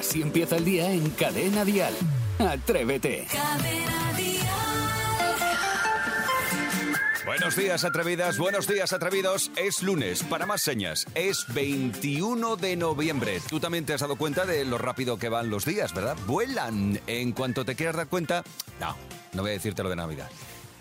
Así empieza el día en Cadena Dial. Atrévete. Buenos días, atrevidas. Buenos días, atrevidos. Es lunes. Para más señas, es 21 de noviembre. Tú también te has dado cuenta de lo rápido que van los días, ¿verdad? Vuelan. En cuanto te quieras dar cuenta, no, no voy a decirte lo de Navidad.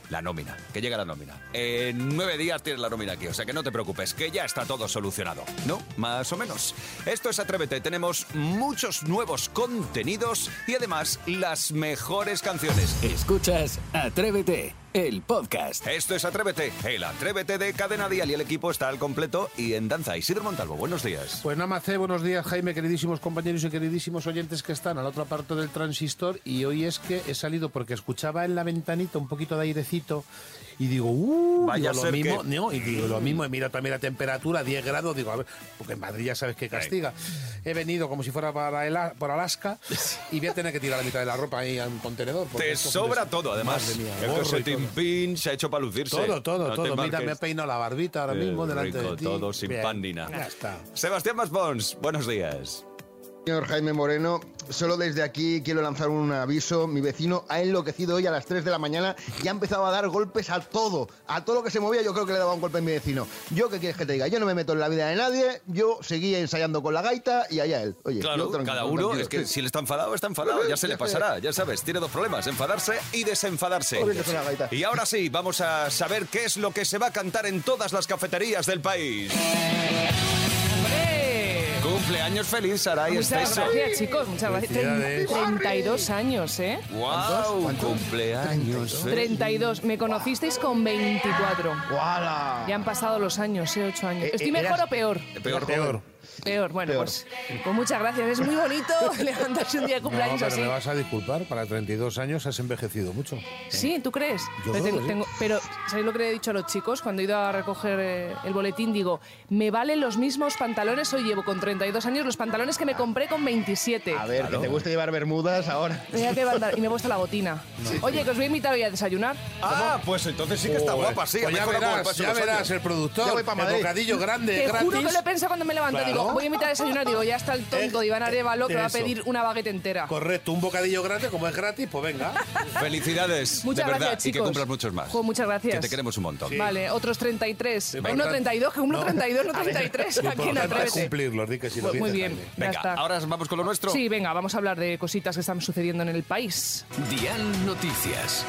La nómina, que llega la nómina. En nueve días tienes la nómina aquí, o sea que no te preocupes, que ya está todo solucionado. ¿No? Más o menos. Esto es Atrévete, tenemos muchos nuevos contenidos y además las mejores canciones. Escuchas Atrévete, el podcast. Esto es Atrévete, el Atrévete de Cadena Dial y el equipo está al completo y en danza. Isidro Montalvo, buenos días. Pues Namace, buenos días Jaime, queridísimos compañeros y queridísimos oyentes que están a la otra parte del transistor y hoy es que he salido porque escuchaba en la ventanita un poquito de airecito y digo, uh, Vaya digo, a lo ser mismo, que- no, y digo lo mismo, he mirado también la temperatura, 10 grados, digo, a ver, porque en Madrid ya sabes que castiga. He venido como si fuera para el, por Alaska y voy a tener que tirar la mitad de la ropa ahí a un contenedor. Te sobra todo, además. Madre mía, el gorro pin se ha hecho para lucirse. Todo, todo, No todo. Mira, me he peinado la barbita ahora mismo delante de ti. todo sin Bien, nada. Ya está. Sebastián Maspons, buenos días. Señor Jaime Moreno, solo desde aquí quiero lanzar un aviso. Mi vecino ha enloquecido hoy a las 3 de la mañana y ha empezado a dar golpes a todo. A todo lo que se movía yo creo que le daba un golpe a mi vecino. Yo, ¿qué quieres que te diga? Yo no me meto en la vida de nadie, yo seguía ensayando con la gaita y allá él. Oye, Claro, yo cada uno, es que si él está enfadado, está enfadado, ya se le pasará, ya sabes, tiene dos problemas, enfadarse y desenfadarse. Y ahora sí, vamos a saber qué es lo que se va a cantar en todas las cafeterías del país. Cumpleaños feliz, Saray Muchas Esteso. gracias, chicos. Muchas gracias. Felicidades. 32 años, ¿eh? ¡Wow! ¿Cuántos? Cumpleaños feliz. 32. Me conocisteis con 24. ¡Guala! Ya han pasado los años, ¿eh? 8 años. Eh, ¿Estoy eh, mejor eras- o peor? Peor, Peor. Peor. Bueno, Peor. pues, pues muchas gracias. Es muy bonito levantarse un día de No, cumpleaños pero así. me vas a disculpar, para 32 años has envejecido mucho. Sí, ¿tú crees? Yo pero, creo tengo- que sí. tengo- pero, ¿sabéis lo que le he dicho a los chicos? Cuando he ido a recoger eh, el boletín, digo, me valen los mismos pantalones, hoy llevo con 32 años los pantalones que me compré con 27. A ver, que te gusta llevar bermudas ahora. Mira qué banda- y me he puesto la botina. Oye, que os voy a invitar hoy a desayunar. Ah, pues entonces sí que está Joder. guapa, sí. Pues ya verás, ya el Ya productor, voy pa' el Madrid. bocadillo grande, Te gratis. juro que lo he pensado cuando me levanto. Claro. Digo, voy a invitar a desayunar. Digo, ya está el tonto Eh, de Iván Arevalo que va a pedir una baguette entera. Correcto, un bocadillo grande, como es gratis, pues venga. Felicidades, Muchas de verdad, gracias, y que chicos. cumplas muchos más. Jo, muchas gracias. Que te queremos un montón. Vale, otros 33. Venga. no 32, que cumplo No. 32, no 33. Lo Aquí en importante es Atrévete. cumplirlos, di que sí lo Muy bien, Jaime. ya Venga, está. ahora vamos con lo nuestro. Sí, venga, vamos a hablar de cositas que están sucediendo en el país. Dial Noticias.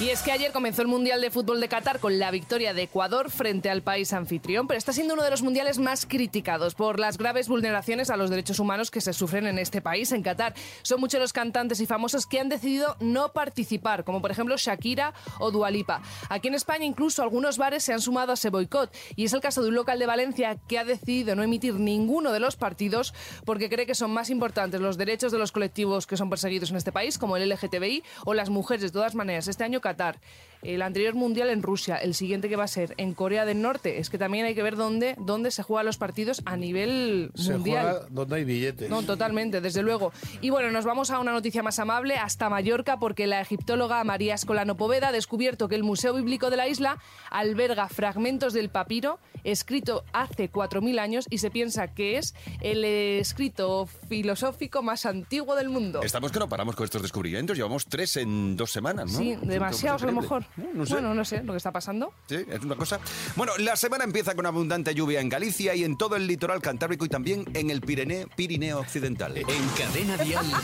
Y es que ayer comenzó el Mundial de Fútbol de Qatar con la victoria de Ecuador frente al país anfitrión, pero está siendo uno de los mundiales más criticados por las graves vulneraciones a los derechos humanos que se sufren en este país, en Qatar. Son muchos los cantantes y famosos que han decidido no participar, como por ejemplo Shakira o Dualipa. Aquí en España incluso algunos bares se han sumado a ese boicot y es el caso de un local de Valencia que ha decidido no emitir ninguno de los partidos porque cree que son más importantes los derechos de los colectivos que son perseguidos en este país, como el LGTBI o las mujeres. De todas maneras, este año Qatar, el anterior mundial en Rusia, el siguiente que va a ser en Corea del Norte, es que también hay que ver dónde, dónde se juegan los partidos a nivel Se mundial. juega donde hay billetes. No, totalmente, desde luego. Y bueno, nos vamos a una noticia más amable, hasta Mallorca, porque la egiptóloga María Escolano Poveda ha descubierto que el Museo Bíblico de la isla alberga fragmentos del papiro escrito hace 4.000 años y se piensa que es el escrito filosófico más antiguo del mundo. Estamos que no paramos con estos descubrimientos. Llevamos tres en dos semanas, ¿no? Sí, demasiados a lo mejor. No, no sé. Bueno, no sé lo que está pasando. Sí, es una cosa. Bueno, la semana empieza con abundante lluvia en Galicia y en todo el litoral cantábrico y también en el Pirineo, Pirineo Occidental. En Cadena tiempo.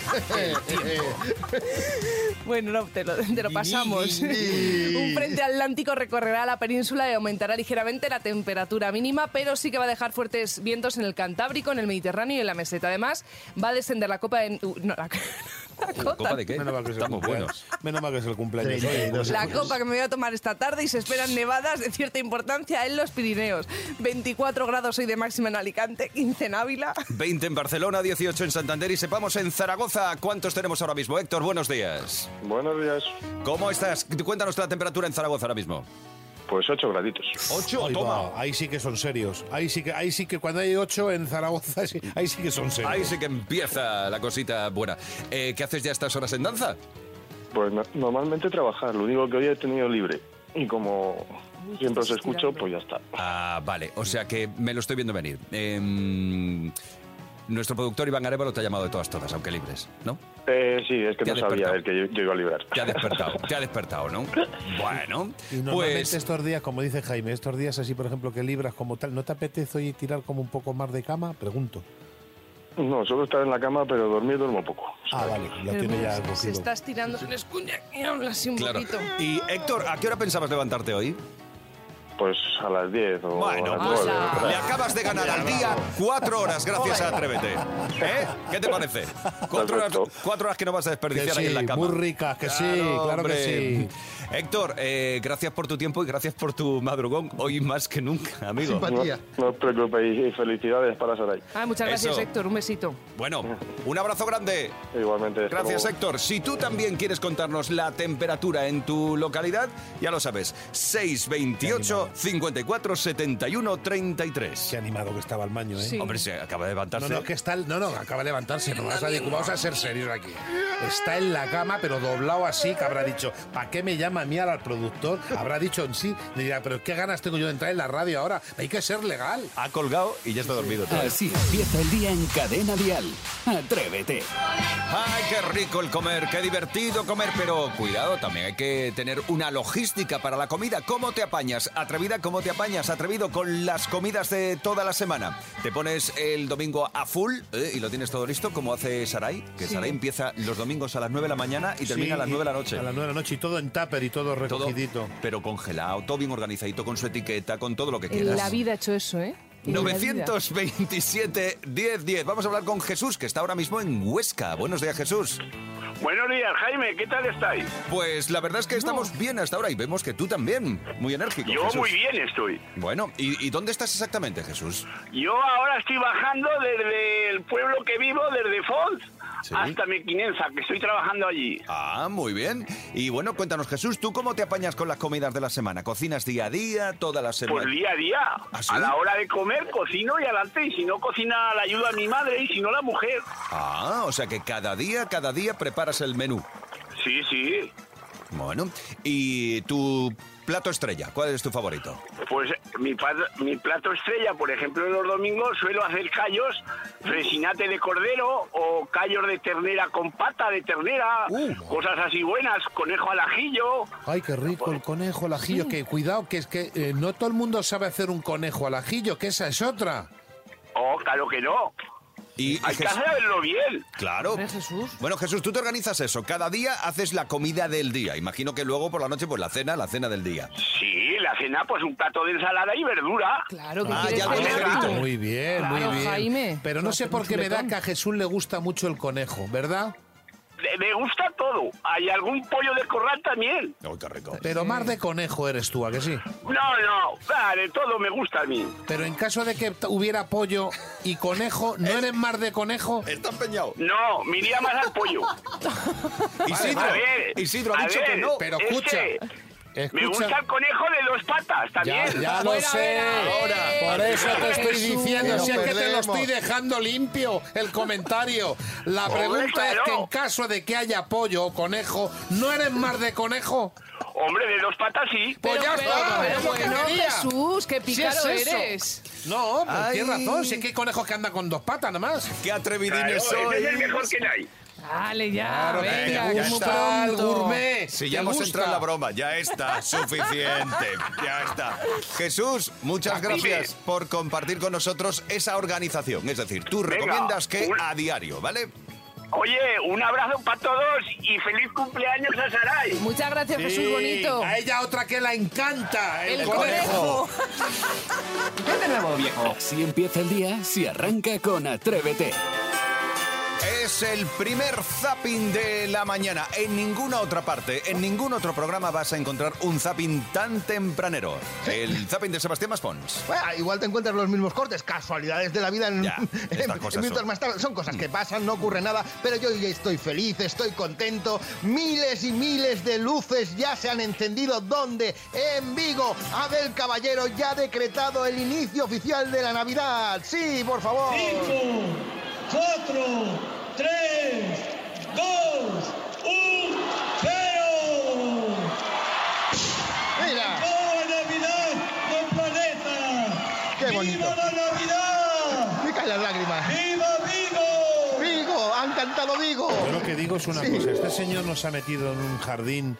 Bueno, no, te lo, te lo pasamos. Un frente atlántico recorrerá la península y aumentará ligeramente la temperatura mínima, pero sí que va a dejar fuertes vientos en el Cantábrico, en el Mediterráneo y en la meseta. Además, va a descender la copa de... uh, no, la, la. ¿Copa de qué? Menos mal que es el Estamos cumpleaños. buenos. Menos mal que es el cumpleaños. hoy. 32. La copa que me voy a tomar esta tarde y se esperan nevadas de cierta importancia en los Pirineos. 24 grados hoy de máxima en Alicante, 15 en Ávila. 20 en Barcelona, 18 en Santander y sepamos en Zaragoza cuántos tenemos ahora mismo. Héctor, buenos días. Buenos días. ¿Cómo estás? Cuéntanos la temperatura en Zaragoza ahora mismo. Pues 8 graditos. 8, Ahí toma. va, ahí sí que son serios. Ahí sí que, ahí sí que cuando hay ocho en Zaragoza, sí- ahí sí que son serios. Ahí sí que empieza la cosita buena. Eh, ¿Qué haces ya a estas horas en danza? Pues no- normalmente trabajar, lo único que hoy he tenido libre. Y como siempre os escucho, pues ya está. Ah, vale, o sea que me lo estoy viendo venir. Em, nuestro productor Iván Arevalo te ha llamado de todas, todas, aunque libres, ¿no? Eh, sí, es que no sabía el que yo, yo iba a librar. Te ha despertado, te ha despertado, ¿no? Bueno, Y normalmente pues... estos días, como dice Jaime, estos días así, por ejemplo, que libras como tal, ¿no te apetece hoy tirar como un poco más de cama? Pregunto. No, solo estar en la cama, pero dormir duermo poco. Ah, vale, lo Pero tiene ya se cogido. está estirando, se le escuña y habla así un Claro. poquito. Y Héctor, ¿a qué hora pensabas levantarte hoy? Pues a las 10 o Bueno, a las pues 9. por ahí. le acabas de ganar al día cuatro horas gracias a Atrévete. ¿Eh? ¿Qué te parece? Cuatro horas, Perfecto. cuatro horas que no vas a desperdiciar ahí en la cama. muy ricas, que sí, claro hombre. que sí. Héctor, eh, gracias por tu tiempo y gracias por tu madrugón. Hoy más que nunca, amigo. Simpatía. No, no os preocupéis y felicidades para Saray. Ah, muchas gracias, Eso. Héctor. Un besito. Bueno, un abrazo grande. Igualmente. Gracias, luego. Héctor. Si tú también quieres contarnos la temperatura en tu localidad, ya lo sabes. 628 54 71 33. Qué animado que estaba el maño, ¿eh? Sí. Hombre, se acaba de No, levantarse. no, que está, el- no, no, acaba de levantarse, no vas a, vamos a ser serios aquí. Está en la cama, pero doblado así, que habrá dicho, ¿para qué me llama a mí al productor? Habrá dicho en sí, dirá, pero qué ganas tengo yo de entrar en la radio ahora, hay que ser legal. Ha colgado y ya está dormido. Así empieza el día en Cadena Dial. Atrévete. ¡Ay, qué rico el comer! ¡Qué divertido comer! Pero cuidado, también hay que tener una logística para la comida. ¿Cómo te apañas? Atrevida, ¿cómo te apañas? Atrevido con las comidas de toda la semana. Te pones el domingo a full ¿eh? y lo tienes todo listo, como hace Saray, que Saray empieza los domingos a las 9 de la mañana y termina Sí, a las 9 de la noche. A las 9 de la noche y todo en tupper y todo todo, recogidito. pero congelado, todo bien organizadito, con su etiqueta, con todo lo que En quieras. la vida ha hecho eso, ¿eh? En la vida. 927 10 10. Vamos a hablar con Jesús, que está ahora mismo en Huesca. Buenos días, Jesús. Buenos días, Jaime, ¿qué tal estáis? Pues la verdad es que estamos bien hasta ahora y vemos que tú también, muy enérgico. Yo Jesús. muy bien estoy. Bueno, ¿y, y dónde estás exactamente, Jesús? Yo ahora estoy bajando desde el pueblo que vivo, desde Fons, Sí. hasta Mequinenza, que estoy trabajando allí. Ah, muy bien. Y bueno, cuéntanos, Jesús, ¿tú cómo te apañas con las comidas de la semana? ¿Cocinas día a día, toda la semana? Pues día a día, ¿Ah, sí? a la hora de comer, cocino y adelante. Y si no cocina, la ayuda a mi madre y si no, la mujer. Ah, o sea que cada día, cada día preparas el menú. Sí, sí. Bueno, ¿y tu plato estrella? ¿Cuál es tu favorito? Pues mi, plato estrella, por ejemplo, los domingos suelo hacer callos, fresinate de cordero o callos de ternera con pata de ternera, Uh. cosas así buenas, conejo al ajillo. Ay, qué rico el conejo al ajillo. Que cuidado, que es que eh, no todo el mundo sabe hacer un conejo al ajillo, que esa es otra. Oh, claro que no. Y, que hacerlo bien. Claro. Jesús. Bueno, Jesús, tú te organizas eso. Cada día haces la comida del día. Imagino que luego por la noche, pues la cena, la cena del día. Sí, la cena, pues un plato de ensalada y verdura. Claro que Ah, quieres ya lo cenar. Muy bien, Claro, muy bien. Jaime. Pero no sé por qué me da que a Jesús le gusta mucho el conejo, ¿verdad? Me gusta todo. Hay algún pollo de corral también. ¡Ay, qué rico! Pero más de conejo eres tú, ¿a que sí? No, no, ah, de todo me gusta a mí. Pero en caso de que hubiera pollo y conejo, ¿no eres más de conejo? Está empeñado. No, me iría más al pollo. Isidro, A ver, Isidro ha a dicho ver, que no. Pero es escucha, que Me gusta el conejo de dos patas también. ya lo sé. Por eso te estoy Jesús. diciendo, si es que te lo estoy dejando limpio el comentario. La Hombre, pregunta es que en caso de que haya pollo o conejo, ¿no eres más de conejo? Hombre, de dos patas sí. Pues Pero, ya pero, está, pero es lo que bueno, quería. Jesús, qué Si es pícaro eso. eres. No, pues Ay. tienes razón. Si es que hay conejos que andan con dos patas nada más. ¡Qué Claro, atrevidines ese sois! es el mejor que hay. Dale ya, venga, que muy el pronto. gourmet. Si te ya hemos gusta. entrado en la broma, ya está, suficiente, ya está. Jesús, muchas gracias por compartir con nosotros esa organización. Es decir, tú Venga, recomiendas que un- a diario, ¿vale? Oye, un abrazo para todos y feliz cumpleaños a Saray. Muchas gracias, Jesús Sí, Bonito. A ella otra que la encanta, el, El conejo. conejo. Así empieza el día si arranca con Atrévete. Es el primer zapping de la mañana. En ninguna otra parte, en ningún otro programa vas a encontrar un zapping tan tempranero. El zapping de Sebastián Maspons. Bueno, igual te encuentras los mismos cortes, casualidades de la vida en, Ya, en- estas en cosas minutos son. más tarde. Son cosas que pasan, no ocurre nada, pero yo ya estoy feliz, estoy contento. Miles y miles de luces ya se han encendido. ¿Dónde? En Vigo. Abel Caballero ya ha decretado el inicio oficial de la Navidad. Sí, por favor. 4, 3, 2, 1, 0. Mira, ¡Acabó la Navidad del planeta! Qué bonito. ¡Viva la Navidad! me caen las lágrimas. ¡Viva, viva! encantado Vigo. Yo lo que digo es una Sí. cosa, este señor nos ha metido en un jardín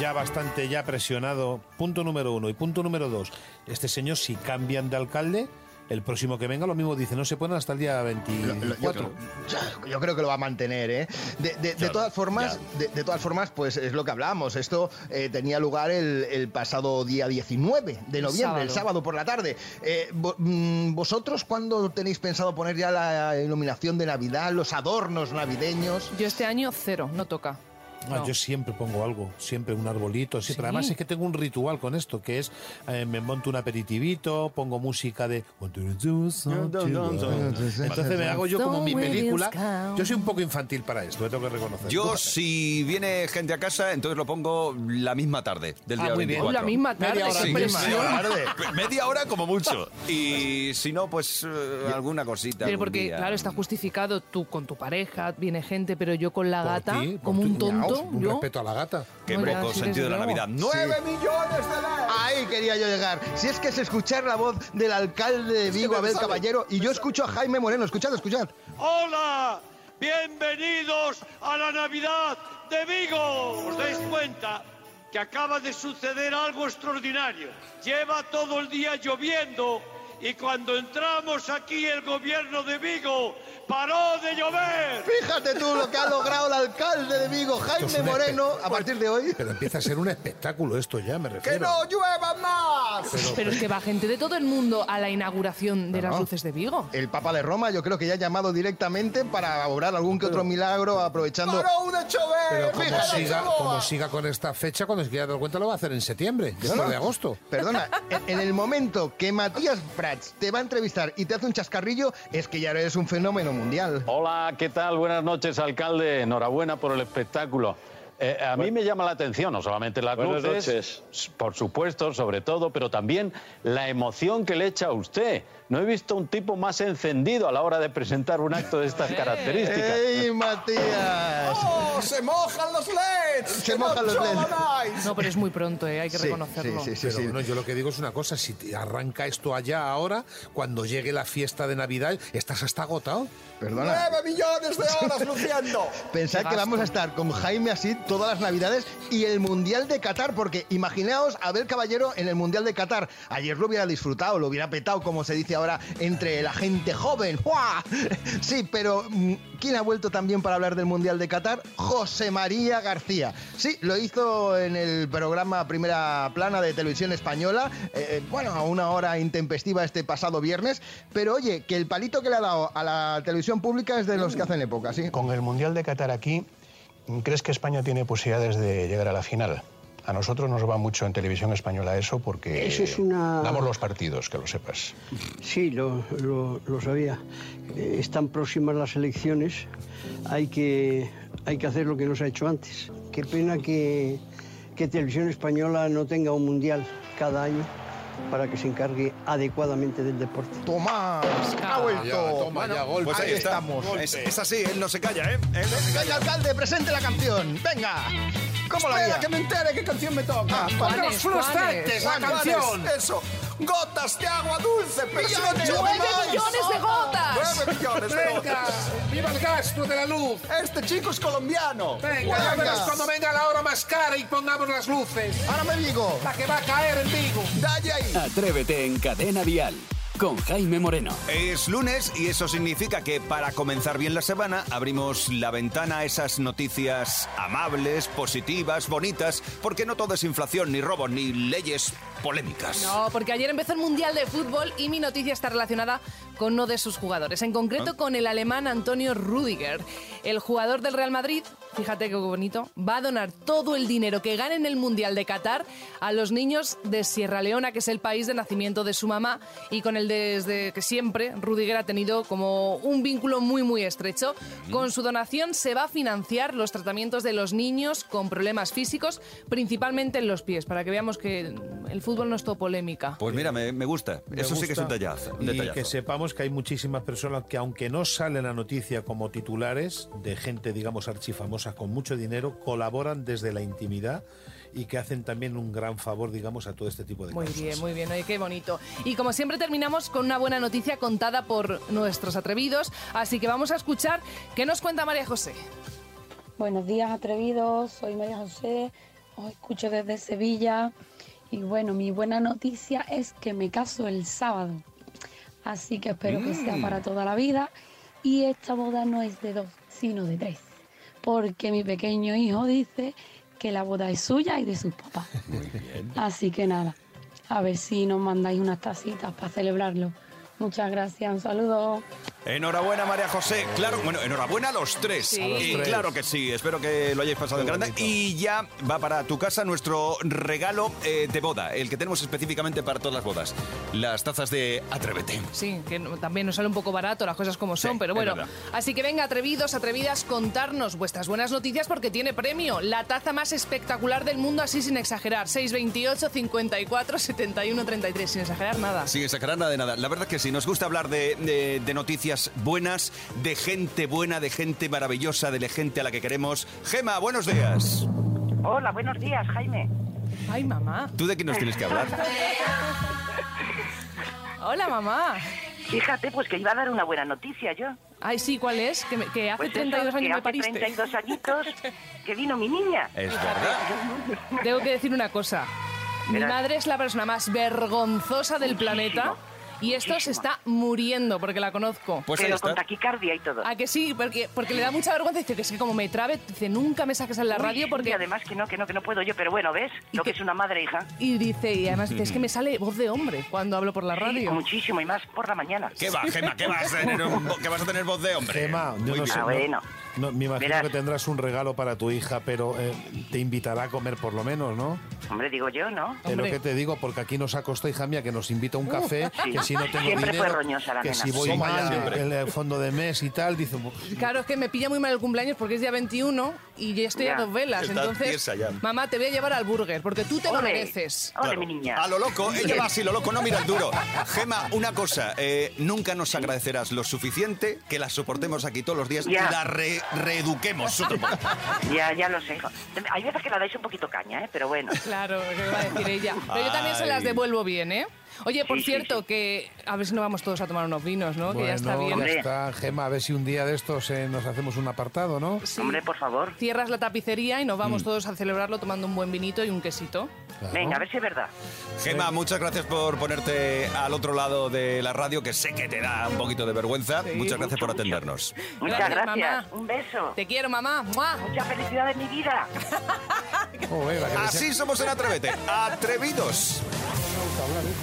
ya bastante ya presionado, punto número uno. Y punto número dos, este señor si cambian de alcalde, el próximo que venga lo mismo dice, no se ponen hasta el día Lo- lo- 24. yo, creo, yo creo que lo va a mantener, ¿eh? De, de- de todas formas, de, de todas formas, pues es lo que hablamos. Esto eh, tenía lugar el, el pasado día 19 de noviembre, el sábado. sábado por la tarde. Eh, vo- mm, ¿Vosotros cuándo tenéis pensado poner ya la iluminación de Navidad, los adornos navideños? Yo este año cero, no toca. Ah, No. Yo siempre pongo algo, siempre un arbolito, sí, pero Sí. además es que tengo un ritual con esto, que es, eh, me monto un aperitivito, pongo música de... Entonces me hago yo como mi película. Yo soy un poco infantil para esto, me tengo que reconocer. Yo, si viene gente a casa, entonces lo pongo la misma tarde del Ah, día muy bien. 24. La misma tarde, Media hora Sí, misma, presión. Tarde. Media hora como mucho. Y si no, pues eh, alguna cosita. Pero porque, día. claro, está justificado tú con tu pareja, viene gente, pero yo con la gata, ti, como un tonto, Un yo... respeto a la gata. Qué No, ya, poco sí, sentido de la luego. Navidad. ¡Nueve millones de likes! Ahí quería yo llegar. Si es que es escuchar la voz del alcalde de Vigo, Abel sale, Caballero, y yo escucho a Jaime Moreno. Escuchad, escuchad. ¡Hola! Bienvenidos a la Navidad de Vigo. ¿Os dais cuenta que acaba de suceder algo extraordinario? Lleva todo el día lloviendo y cuando entramos aquí el gobierno de Vigo paró de llover. Fíjate tú lo que ha logrado el alcalde de Vigo, Jaime Moreno, a partir de hoy. Pero empieza a ser un espectáculo esto ya, me refiero. llueva más! Pero es que va gente de todo el mundo a la inauguración de No, las no. luces de Vigo. El Papa de Roma, yo creo que ya ha llamado directamente para obrar algún que otro milagro aprovechando. de chover! Pero como Fíjate, siga, como siga con esta fecha, cuando se quiera dar cuenta lo va a hacer en septiembre, después No, no. de agosto. Perdona, en, en el momento que Matías Te va a entrevistar y te hace un chascarrillo, es que ya eres un fenómeno mundial. Hola, ¿qué tal? Buenas noches, alcalde. Enhorabuena por el espectáculo. Eh, a mí me llama la atención, no solamente las Buenas luces, s- por supuesto, sobre todo, pero también la emoción que le echa a usted. No he visto un tipo más encendido a la hora de presentar un acto de estas características. ¡Ey, Matías! ¡Oh, se mojan los LEDs! Se mojan los LEDs. No, pero es muy pronto, eh, hay que Sí, reconocerlo. sí, sí, sí, Pero bueno, yo lo que digo es una cosa, si arranca esto allá ahora, cuando llegue la fiesta de Navidad, estás hasta agotado. Perdona. millones de horas luciendo! Pensad que vamos a estar con Jaime así todas las navidades y el Mundial de Qatar, porque imaginaos a Abel Caballero en el Mundial de Qatar. Ayer lo hubiera disfrutado, lo hubiera petado, como se dice ahora, entre la gente joven. ¡Fua! Sí, pero mm, ¿quién ha vuelto también para hablar del Mundial de Qatar? José María García. Sí, lo hizo en el programa Primera Plana de Televisión Española, eh, bueno, a una hora intempestiva este pasado viernes, pero oye, que el palito que le ha dado a la televisión pública es de los que hacen época, ¿sí? Con el Mundial de Qatar aquí, ¿crees que España tiene posibilidades de llegar a la final? A nosotros nos va mucho en televisión española eso porque Eso es una- damos los partidos, que lo sepas. Sí, lo, lo- lo sabía. Eh, Están próximas las elecciones. Hay que, hay que hacer lo que no se ha hecho antes. Qué pena que, que Televisión Española no tenga un mundial cada año para que se encargue adecuadamente del deporte. ¡Toma! ¡Ha vuelto! Ya, toma ya, golpe. Pues ahí, ahí estamos. Es, es así, él no se calla, ¿eh? Él no se Venga, alcalde, presente la canción. Venga. ¿Cómo la haría? me entere qué canción me toca. Ah, Juanes, Juanes. la canción. Eso. Gotas de agua dulce, personas. ¡Nueve millones de gotas! Nueve millones de Venga, gotas. viva el gasto de la luz. Este chico es colombiano. Venga, ya verás cuando venga la hora más cara y pongamos las luces. Ahora me digo. La que va a caer en Vigo. Dalle ahí. Atrévete en Cadena Dial con Jaime Moreno. Es lunes y eso significa que para comenzar bien la semana abrimos la ventana a esas noticias amables, positivas, bonitas, porque no todo es inflación, ni robo, ni leyes polémicas. No, porque ayer empezó el Mundial de Fútbol y mi noticia está relacionada con uno de sus jugadores, en concreto con el alemán Antonio Rudiger. El jugador del Real Madrid, fíjate qué bonito, va a donar todo el dinero que gane en el Mundial de Qatar a los niños de Sierra Leona, que es el país de nacimiento de su mamá, y con el desde que siempre Rudiger ha tenido como un vínculo muy muy estrecho. Con su donación se va a financiar los tratamientos de los niños con problemas físicos, principalmente en los pies, para que veamos que el fútbol no es todo polémica. Pues mira, me, me gusta. Me Eso sí que es un detallazo. un Y detallazo. que sepamos que hay muchísimas personas que, aunque no sale en la noticia como titulares, de gente, digamos, archifamosa con mucho dinero, colaboran desde la intimidad y que hacen también un gran favor, digamos, a todo este tipo de Muy cosas. bien, muy bien, oye, qué bonito. Y como siempre terminamos con una buena noticia contada por nuestros atrevidos, así que vamos a escuchar qué nos cuenta María José. Buenos días, atrevidos. Soy María José. Os escucho desde Sevilla. Y bueno, mi buena noticia es que me caso el sábado. Así que espero que sea Mm. para toda la vida. Y esta boda no es de dos, sino de tres. Porque mi pequeño hijo dice que la boda es suya y de sus papás. Así que nada, a ver si nos mandáis unas tacitas para celebrarlo. Muchas gracias, un saludo. Enhorabuena, María José. Claro, bueno, enhorabuena a los tres. Sí. A los Y tres. claro que sí, espero que lo hayáis pasado en grande. Y ya va para tu casa nuestro regalo eh, de boda, el que tenemos específicamente para todas las bodas. Las tazas de Atrévete. Sí, que también nos sale un poco barato las cosas como son, pero bueno. Así que venga, atrevidos, atrevidas, contarnos vuestras buenas noticias porque tiene premio. La taza más espectacular del mundo, así sin exagerar. 628 54 71 33, sin exagerar nada. Sin exagerar nada de nada. La verdad que sí, nos gusta hablar de, de- de noticias buenas, de gente buena, de gente maravillosa, de la gente a la que queremos. Gema, buenos días. Hola, buenos días, Jaime. Ay, mamá. ¿Tú de quién nos tienes que hablar? Hola, mamá. Fíjate, pues que iba a dar una buena noticia yo. Ay, sí, ¿cuál es? Que, me- que hace Pues 32 eso, años que me hace pariste. 32 añitos que vino mi niña. Es verdad. Tengo que decir una cosa. Mi Verás. madre es la persona más vergonzosa del planeta y esto se está muriendo porque la conozco. Pues Pero con taquicardia y todo. ¿A que sí? Porque, porque le da mucha vergüenza. Dice que es que como me trabe, dice, nunca me saques en la Uy, radio sí, porque... y además que no, que no, que no puedo yo, pero bueno, ¿ves? Lo que es una madre hija. Y dice, y además dice, es que me sale voz de hombre cuando hablo por la Sí, radio. muchísimo, y más por la mañana. ¿Qué va, Gema? ¿Qué vas a tener, un que vas a tener voz de hombre? Gema, yo Muy no bien. sé. Ah, no- bueno. No, me imagino Verás. que tendrás un regalo para tu hija, pero eh, te invitará a comer por lo menos, ¿no? Hombre, digo yo, ¿no? Es lo que te digo, porque aquí nos ha costado, hija mía, que nos invita a un café, Sí. que si no tengo Siempre fue roñosa la que nena. si voy ya, mal, siempre. el, fondo de mes y tal, dice... Claro, es que me pilla muy mal el cumpleaños porque es día 21 y yo estoy Ya. a dos velas. Estás Entonces, ya. mamá, te voy a llevar al burger porque tú te lo mereces. Ole, Claro. mi niña. A lo loco, ella va así, lo loco no mira el duro. Gema, una cosa, eh, nunca nos agradecerás lo suficiente que la soportemos aquí todos los días Ya. y la re- reeduquemos otro poco. Ya, ya lo sé. hijo. Hay veces que la dais un poquito caña, ¿eh? Pero bueno. Claro, ¿qué va a decir ella? Pero yo también se las devuelvo bien, ¿eh? Oye, por Sí, sí, cierto, que a ver si no vamos todos a tomar unos vinos, ¿no? que ya está Bueno, bien. ya está, Gema, a ver si un día de estos eh, nos hacemos un apartado, ¿no? Sí. Hombre, por favor. Cierras la tapicería y nos Mm. vamos todos a celebrarlo tomando un buen vinito y un quesito. Claro. Venga, a ver si es verdad. Gema, muchas gracias por ponerte al otro lado de la radio, que sé que te da un poquito de vergüenza. Sí, muchas gracias mucho, por atendernos. Muchas Gracias, gracias. mamá. Un beso. Te quiero, mamá. ¡Mua! Mucha felicidad en mi vida. Así somos en Atrévete, atrevidos.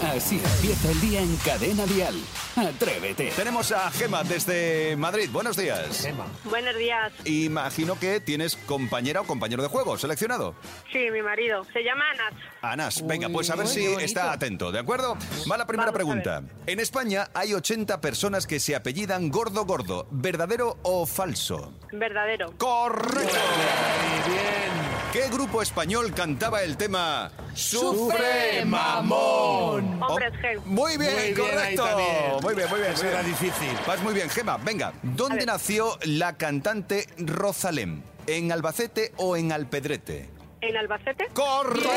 Así empieza el día en Cadena Dial. Atrévete. Tenemos a Gema desde Madrid. Buenos días. Gema. Buenos días. Imagino que tienes compañera o compañero de juego seleccionado. Sí, mi marido. Se llama Anas. Anas, venga, pues a ver si está atento, ¿de acuerdo? Va la primera pregunta. En España hay 80 personas que se apellidan Gordo Gordo. ¿Verdadero o falso? Verdadero. ¡Correcto! Muy bien. ¿Qué grupo español cantaba el tema ¡Sufre, mamón! Hombres G. Muy bien, Muy bien, correcto. ahí también. Muy bien, muy bien. Eso era difícil. Vas muy bien, Gema. Venga, ¿dónde nació la cantante Rosalén? ¿En Albacete o en Alpedrete? ¿En Albacete? ¡Correcto!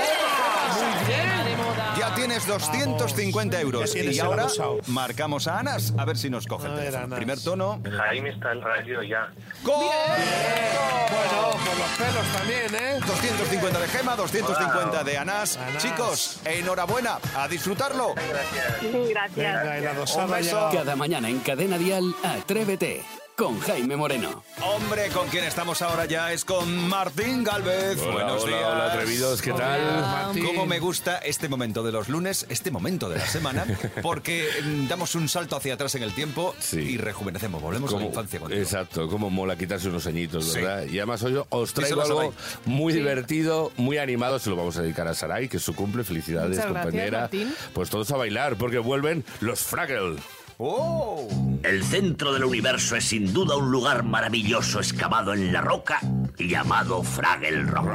Tema de moda. Ya tienes 250 euros. Y ahora abusado. marcamos a Anas. A ver si nos coge el A ver, teléfono. Anas. Primer tono. Jaime está en radio ya. ¡Correcto! Bueno, por los pelos también, ¿eh? 250 de Gema, 250 Wow. de Anás. Anás. Chicos, enhorabuena. A disfrutarlo. Gracias. Venga, y la dosada Un ha beso. llegado. Cada mañana en Cadena Dial, Atrévete. Con Jaime Moreno. Hombre, con quien estamos ahora ya es con Martín Galvez. Hola, Buenos hola, días. hola, atrevidos, ¿qué tal? Martín. Cómo me gusta este momento de los lunes, este momento de la semana, porque mm, damos un salto hacia atrás en el tiempo Sí. y rejuvenecemos, volvemos a la infancia contigo. Exacto, como mola quitarse unos añitos, Sí. ¿verdad? Y además hoy os traigo algo muy divertido, muy animado. Se lo vamos a dedicar a Sarai, que es su cumple. Felicidades, Muchas gracias, compañera. Martín. Pues todos a bailar, porque vuelven los Fraggle. ¡Oh! El centro del universo es sin duda un lugar maravilloso excavado en la roca y llamado Fraggle Rock.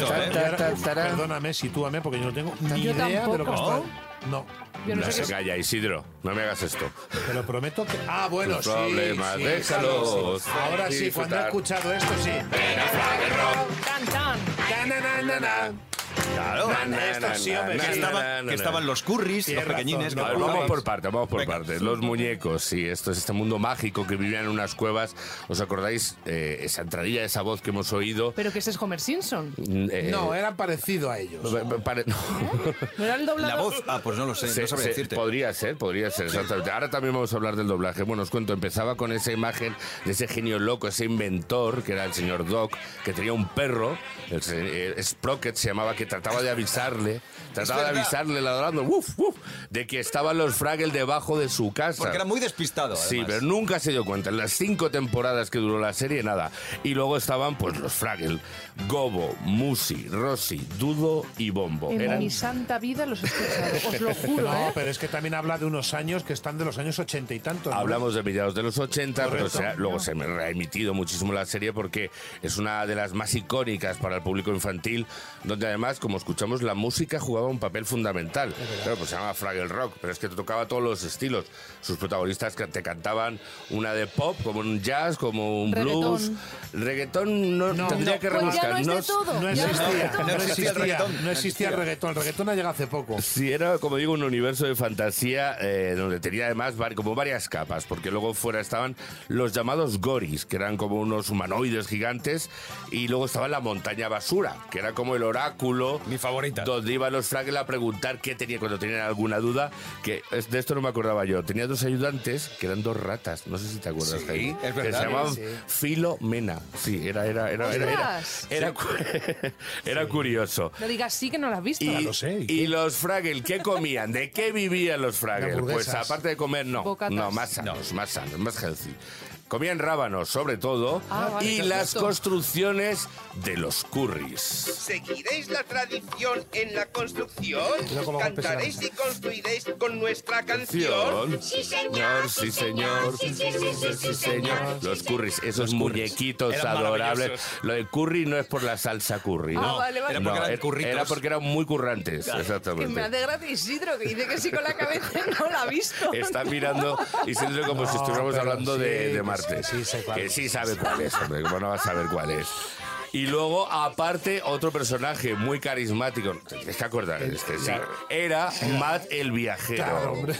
¿eh? Perdóname, sitúame, porque yo no tengo ni Yo idea de lo que tampoco. está. No. Yo no No sé se qué es. calla, Isidro. No me hagas esto. Te lo prometo que. Ah, bueno, Tus sí. problemas, sí, déjalos sí. Ahora sí, cuando he disfrutar. escuchado esto, sí. Tan, tan. Claro. Esto sí, hombre, Que estaban, que estaban los curris, los pequeñines. razón, no, vamos por parte, vamos por parte. Los muñecos, sí, esto es este mundo mágico que vivían en unas cuevas. ¿Os acordáis eh, esa entradilla, esa voz que hemos oído? Pero que ese es Homer Simpson. Mm, eh, No, eran parecidos a ellos. pa- pare- no. ¿No era el doblador? La voz, ah, pues no lo sé, Se- no sabría se- decirte. Podría ser, podría ser, exactamente. Ahora también vamos a hablar del doblaje. Bueno, os cuento, empezaba con esa imagen de ese genio loco, ese inventor, que era el señor Doc, que tenía un perro, el, se- eh, Sprocket se llamaba, que trataba de avisarle, trataba de avisarle ladrando, uf, uf, de que estaban los Fraggle debajo de su casa. Porque era muy despistado, Sí, pero nunca se dio cuenta. En las cinco temporadas que duró la serie, nada. Y luego estaban, pues, los Fraggle. Gobo, Musi, Rossi, Dudo y Bombo. En Eran- mi santa vida los he escuchado. Os lo juro, No, ¿eh? pero es que también habla de unos años que están de los años ochenta y tantos. ¿no? Hablamos de mediados de los 80, pero se ha- luego se me ha emitido muchísimo la serie porque es una de las más icónicas para el público infantil, donde además, como escuchamos, la música jugaba un papel fundamental. Claro, pues se llama Fraggle Rock, pero es que te tocaba todos los estilos. Sus protagonistas que te cantaban una de pop, como un jazz, como un Reggaetón. blues. Reggaetón no, No. tendría que Pues ya rebuscar. no es de es- todo. No Ya existía, no no, existía, el reggaetón. no existía el reggaetón. El reggaetón ha llegado hace poco. Sí, era, como digo, un universo de fantasía eh, donde tenía además como varias capas, porque luego fuera estaban los llamados goris, que eran como unos humanoides gigantes, y luego estaba la montaña basura, que era como el oráculo. Mi favorita. Donde iban los Fraggle a preguntar qué tenía cuando tenían alguna duda, que de esto no me acordaba yo. Tenía dos ayudantes que eran dos ratas, no sé si te acuerdas, Sí, Jaime, es Que verdad. se llamaban Sí. Filomena. Sí, era, era, era, era, era, era, cu- era curioso. No digas sí que no lo has visto. Y, lo sé, ¿y y los Fraggle, ¿qué comían? ¿De qué vivían los Fraggle? Pues aparte de comer, no. Bocatas. No, más sanos, más sanos, más healthy. Comían rábanos, sobre todo, Ah, vale, y las construcciones de los curris. ¿Seguiréis la tradición en la construcción? Los ¿Cantaréis y construiréis con nuestra canción? Sí, señor, sí, señor. Sí, sí, señor. Los curris, esos muñequitos Eran adorables. Lo de curry no es por la salsa curry, ¿no? Ah, vale, vale. Era porque No, eran era- porque eran muy currantes, Que exactamente. me hace gracia Isidro, que dice que sí con la cabeza y no la ha visto. Está mirando y siente como si No, estuviéramos pero hablando sí, de, que sí, sí, sé cuál que es. sí sabe cuál es, hombre, ¿cómo no va a saber cuál es? Y luego, aparte, otro personaje muy carismático, te tienes que acordar de este, sí, era Matt el viajero. Claro, hombre.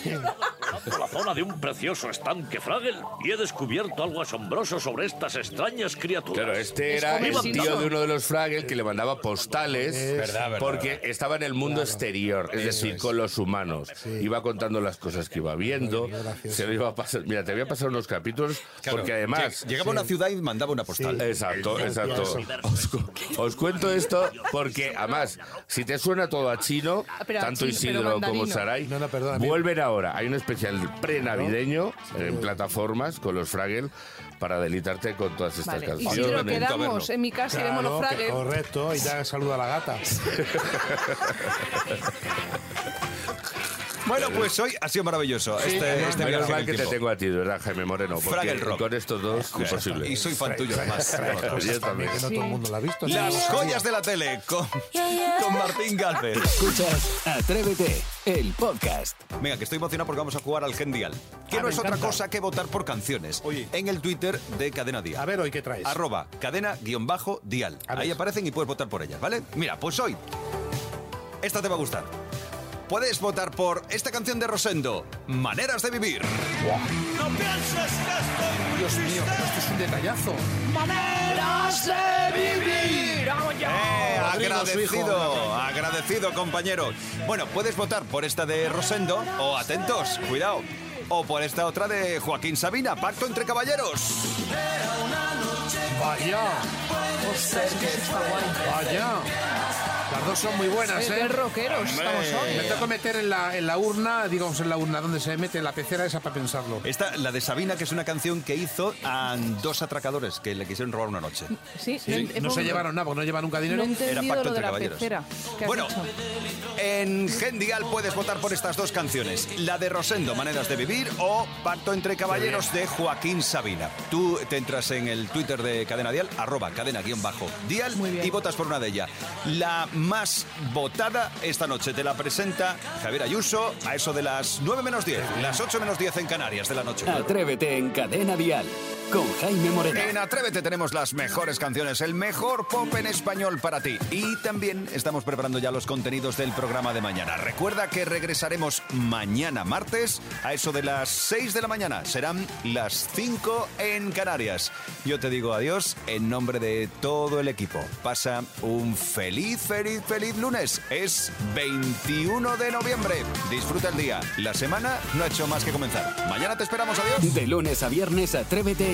por la zona de un precioso estanque Fraggle y he descubierto algo asombroso sobre estas extrañas criaturas. Claro, este era el tío de uno de los Fraggle que le mandaba postales Verdad, verdad, porque estaba en el mundo exterior, es decir, con los humanos. Iba contando las cosas que iba viendo, se lo iba a pasar. Mira, te voy a pasar unos capítulos Claro, porque además. lleg- Llegaba a una ciudad y mandaba una postal. Exacto, exacto. Os, cu- os cuento esto porque, además, si te suena todo a chino, Ah, pero a tanto chino, pero Isidro como mandarino. Saray, No, no, perdona, mira. vuelven ahora. Hay un especial pre-navideño en plataformas con los Fraggle para deleitarte con todas estas Vale, canciones. Isidro, Momento, quedamos en mi casa y vemos los Claro, que- Fraggle. correcto, y ya saluda a la gata. Bueno, pues hoy ha sido maravilloso. Este, este Menos viaje en mal el que te tengo a ti, de verdad, Jaime Moreno. Porque con estos dos, imposible. Y soy fan tuyo, además. Yo también. Que no todo el mundo la ha visto. Las joyas de la tele con, con Martín Galvez. Escuchas Atrévete, el podcast. Venga, que estoy emocionado porque vamos a jugar al Gendial. Que Ah, no es otra cosa que votar por canciones. En el Twitter de Cadena Dial. A ver, hoy qué traes. Arroba cadena-dial. Ahí aparecen y puedes votar por ellas, ¿vale? Mira, pues hoy. Esta te va a gustar. Puedes votar por esta canción de Rosendo, Maneras de Vivir. No pienses que estoy Dios mío, pero esto es un detallazo. ¡Maneras de vivir! Eh, agradecido, agradecido, compañero. Bueno, puedes votar por esta de Rosendo o, atentos, cuidado, o por esta otra de Joaquín Sabina, Pacto entre Caballeros. Vaya. Vaya. Las dos son muy buenas, Eh, ¿eh? qué rockeros estamos hoy. Me tengo que meter en la, en la urna, digamos en la urna, donde se mete la pecera esa para pensarlo. Esta, la de Sabina, que es una canción que hizo a dos atracadores que le quisieron robar una noche. Sí, Sí, no se llevaron nada, porque no llevan nunca No dinero. he entendido pacto entre caballeros. pecera. ¿Qué has Bueno? En Gendial puedes votar por estas dos canciones, la de Rosendo, Maneras de Vivir, o Pacto entre Caballeros de Joaquín Sabina. Tú te entras en el Twitter de Cadena Dial, arroba cadena-dial, y votas por una de ellas. La más votada esta noche. Te la presenta Javier Ayuso a eso de las 9 menos 10, las 8 menos 10 en Canarias de la noche. Atrévete en Cadena Dial con Jaime Moreno. En Atrévete tenemos las mejores canciones, el mejor pop en español para ti. Y también estamos preparando ya los contenidos del programa de mañana. Recuerda que regresaremos mañana martes a eso de las 6 de la mañana. Serán las 5 en Canarias. Yo te digo adiós en nombre de todo el equipo. Pasa un feliz, feliz, feliz lunes. Es 21 de noviembre. Disfruta el día. La semana no ha hecho más que comenzar. Mañana te esperamos. Adiós. De lunes a viernes, Atrévete